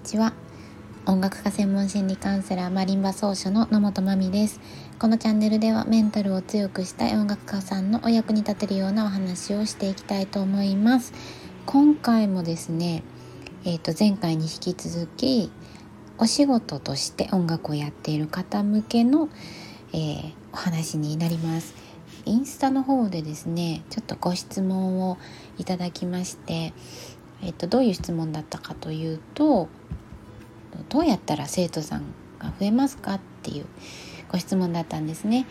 にちは。音楽家専門心理カウンセラーマリンバ奏者の野本真美です。このチャンネルではメンタルを強くしたい音楽家さんのお役に立てるようなお話をしていきたいと思います。今回もですねえー、と前回に引き続きお仕事として音楽をやっている方向けの、えー、お話になります。インスタの方でですねちょっとご質問をいただきましてえっと、どういう質問だったかというとどうやったら生徒さんが増えますかっていうご質問だったんですね。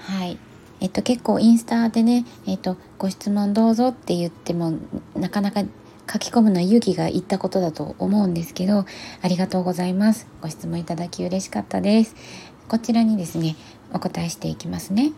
はい。えっと、結構インスタでね、えっと、ご質問どうぞって言ってもなかなか書き込むのは勇気がいったことだと思うんですけどありがとうございます。ご質問いただき嬉しかったです。こちらにですねお答えしていきますね。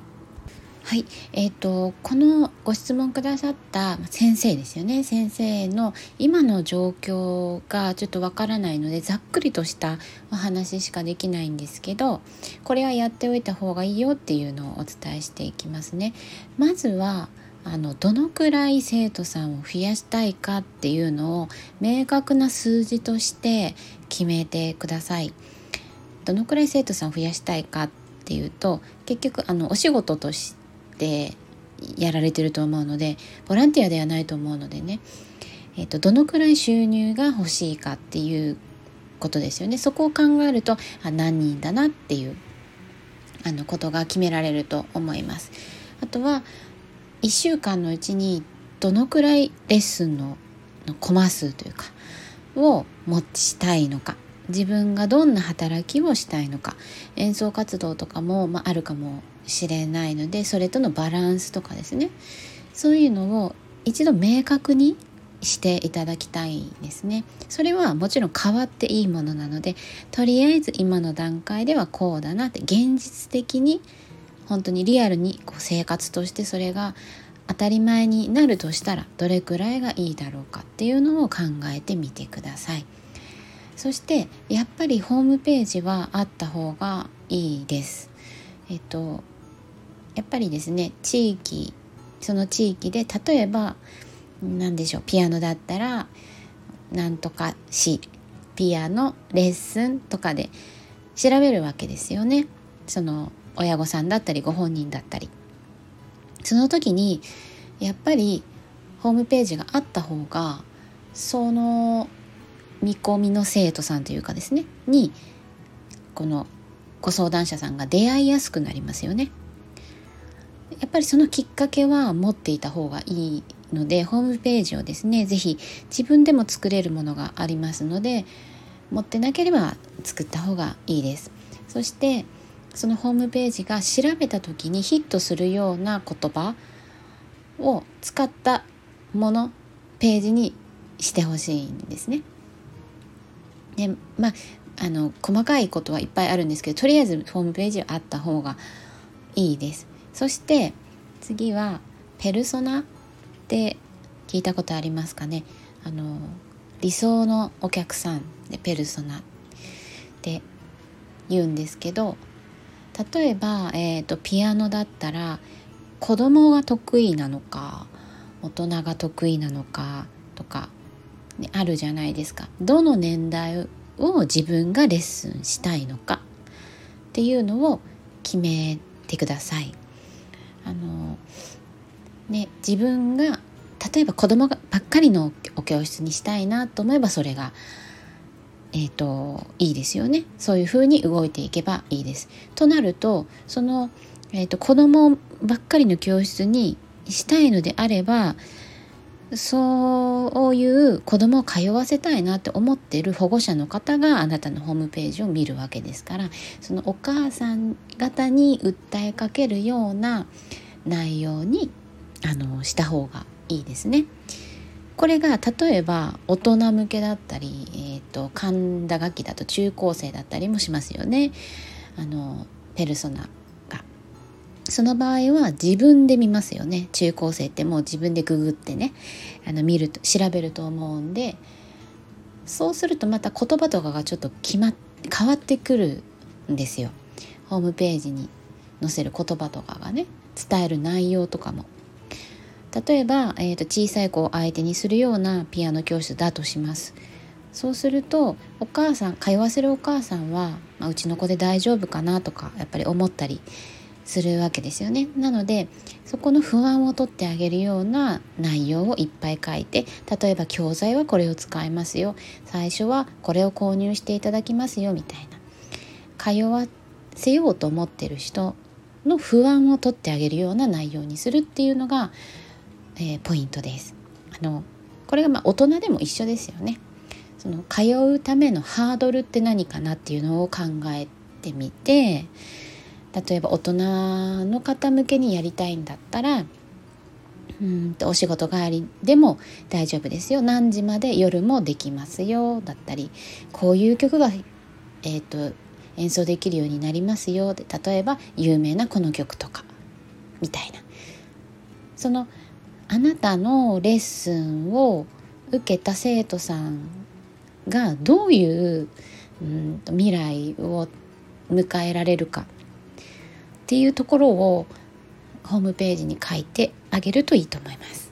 はい、えーと、このご質問くださった先生ですよね先生の今の状況がちょっとわからないのでざっくりとしたお話しかできないんですけどこれはやっておいた方がいいよっていうのをお伝えしていきますね。まずはあのどのくらい生徒さんを増やしたいかっていうのを明確な数字として決めてください。どのくらい生徒さんを増やしたいかっていうと結局あのお仕事としてってやられてると思うのでボランティアではないと思うのでね、えーと、どのくらい収入が欲しいかっていうことですよね。そこを考えるとあ何人だなっていうあのことが決められると思います。あとは1週間のうちにどのくらいレッスンののコマ数というかを持ちたいのか。自分がどんな働きをしたいのか。演奏活動とかも、まあ、あるかもしれないのでそれとのバランスとかですねそういうのを一度明確にしていただきたいですねそれはもちろん変わっていいものなのでとりあえず今の段階ではこうだなって現実的に本当にリアルにこう生活としてそれが当たり前になるとしたらどれくらいがいいだろうかっていうのを考えてみてください。そしてやっぱりホームページはあった方がいいです。えっとやっぱりですね地域その地域で例えば何でしょうピアノだったらなんとかしピアノレッスンとかで調べるわけですよねその親御さんだったりご本人だったりその時にやっぱりホームページがあった方がその見込みの生徒さんというかですねにこのご相談者さんが出会いやすくなりますよね。やっぱりそのきっかけは持っていた方がいいのでホームページをですね是非自分でも作れるものがありますので持ってなければ作った方がいいです。そしてそのホームページが調べた時にヒットするような言葉を使ったものページにしてほしいんですね。でまああの細かいことはいっぱいあるんですけどとりあえずホームページはあった方がいいですそして次はペルソナって聞いたことありますかね？あの理想のお客さんでペルソナって言うんですけど例えば、えーと、ピアノだったら子供が得意なのか大人が得意なのかとかね、あるじゃないですかどの年代を自分がレッスンしたいのかっていうのを決めてください。あのね、自分が例えば子供がばっかりのお教室にしたいなと思えばそれが、えーと、いいですよねそういうふうに動いていけばいいです。となるとその、えーと子供ばっかりの教室にしたいのであればそういう子供を通わせたいなって思ってる保護者の方があなたのホームページを見るわけですからそのお母さん方に訴えかけるような内容にあのした方がいいですね。これが例えば大人向けだったり、えーと、神田楽器だと中高生だったりもしますよね。あのペルソナその場合は自分で見ますよね。中高生ってもう自分でググってね。あの見ると調べると思うんで。そうするとまた言葉とかがちょっと決まっ変わってくるんですよ。ホームページに載せる言葉とかがね。伝える内容とかも。例えば、えーと、小さい子を相手にするようなピアノ教室だとします。そうするとお母さん通わせるお母さんは、まあ、うちの子で大丈夫かなとかやっぱり思ったりするわけですよね。なのでそこの不安を取ってあげるような内容をいっぱい書いて例えば教材はこれを使いますよ最初はこれを購入していただきますよみたいな通わせようと思ってる人の不安を取ってあげるような内容にするっていうのが、えー、ポイントです。あのこれがまあ大人でも一緒ですよね。その通うためのハードルって何かなっていうのを考えてみて例えば大人の方向けにやりたいんだったらうんとお仕事帰りでも大丈夫ですよ。何時まで夜もできますよ。だったりこういう曲が、えーと、演奏できるようになりますよ。で例えば有名なこの曲とかみたいな。そのあなたのレッスンを受けた生徒さんがどういううん未来を迎えられるか。っていうところをホームページに書いてあげるといいと思います。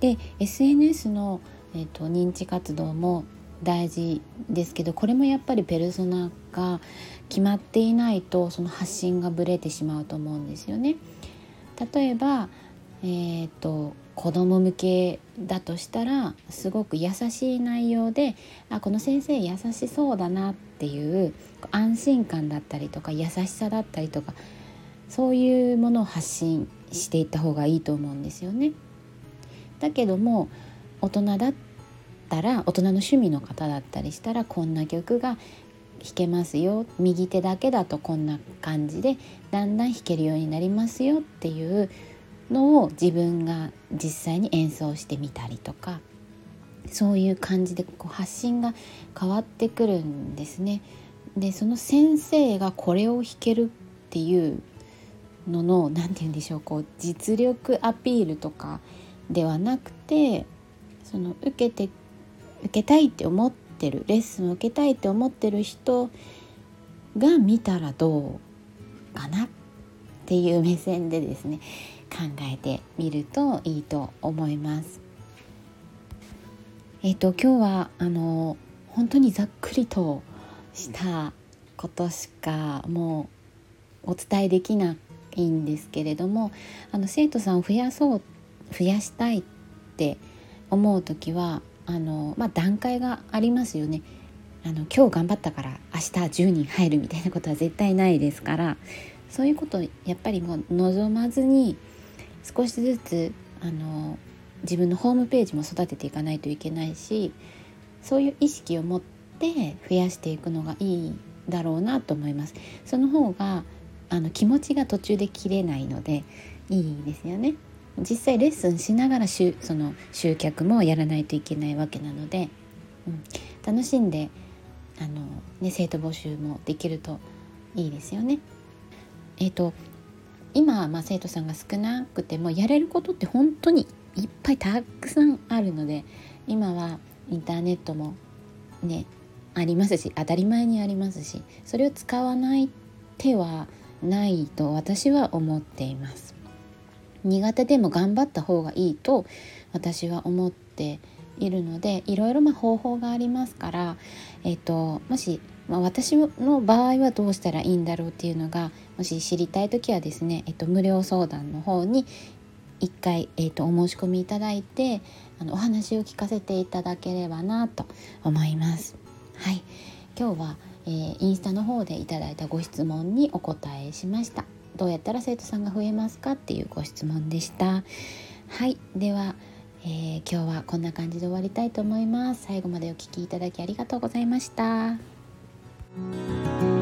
で SNS の、えーと、認知活動も大事ですけどこれもやっぱりペルソナが決まっていないとその発信がぶれてしまうと思うんですよね。例えば、えーと、子供向けだとしたらすごく優しい内容であこの先生優しそうだなっていう安心感だったりとか優しさだったりとかそういうものを発信していった方がいいと思うんですよね。だけども大人だったら大人の趣味の方だったりしたらこんな曲が弾けますよ右手だけだとこんな感じでだんだん弾けるようになりますよっていうのを自分が実際に演奏してみたりとかそういう感じでこう発信が変わってくるんですね。でその先生がこれを弾けるっていうのの何て言うんでしょうこう実力アピールとかではなくてその受けて受けたいって思ってるレッスンを受けたいって思ってる人が見たらどうかなっていう目線でですね考えてみるといいと思います。えっ、と今日はあの本当にざっくりとしたことしかもうお伝えできないんですけれどもあの生徒さんを増やそう増やしたいって思う時はあの、まあ、段階がありますよね。あの今日頑張ったから明日10人入るみたいなことは絶対ないですからそういうことやっぱりもう望まずに少しずつあの自分のホームページも育てていかないといけないしそういう意識を持って増やしていくのがいいだろうなと思います。その方があの気持ちが途中で切れないのでいいですよね。実際レッスンしながらその集客もやらないといけないわけなので、うん、楽しんであの、ね、生徒募集もできるといいですよね。えーと、今、まあ、生徒さんが少なくてもやれることって本当にいっぱいたくさんあるので今はインターネットもねありますし当たり前にありますしそれを使わない手はないと私は思っています。苦手でも頑張った方がいいと私は思っているのでいろいろま方法がありますから、えーと、もし、まあ、私の場合はどうしたらいいんだろうっていうのがもし知りたい時はですね、えーと、無料相談の方に一回、えーと、とお申し込みいただいてあのお話を聞かせていただければなと思います。はい。今日は、えー、インスタの方でいただいたご質問にお答えしました。どうやったら生徒さんが増えますかっていうご質問でした。はい。では、えー、今日はこんな感じで終わりたいと思います。最後までお聴きいただきありがとうございました。Música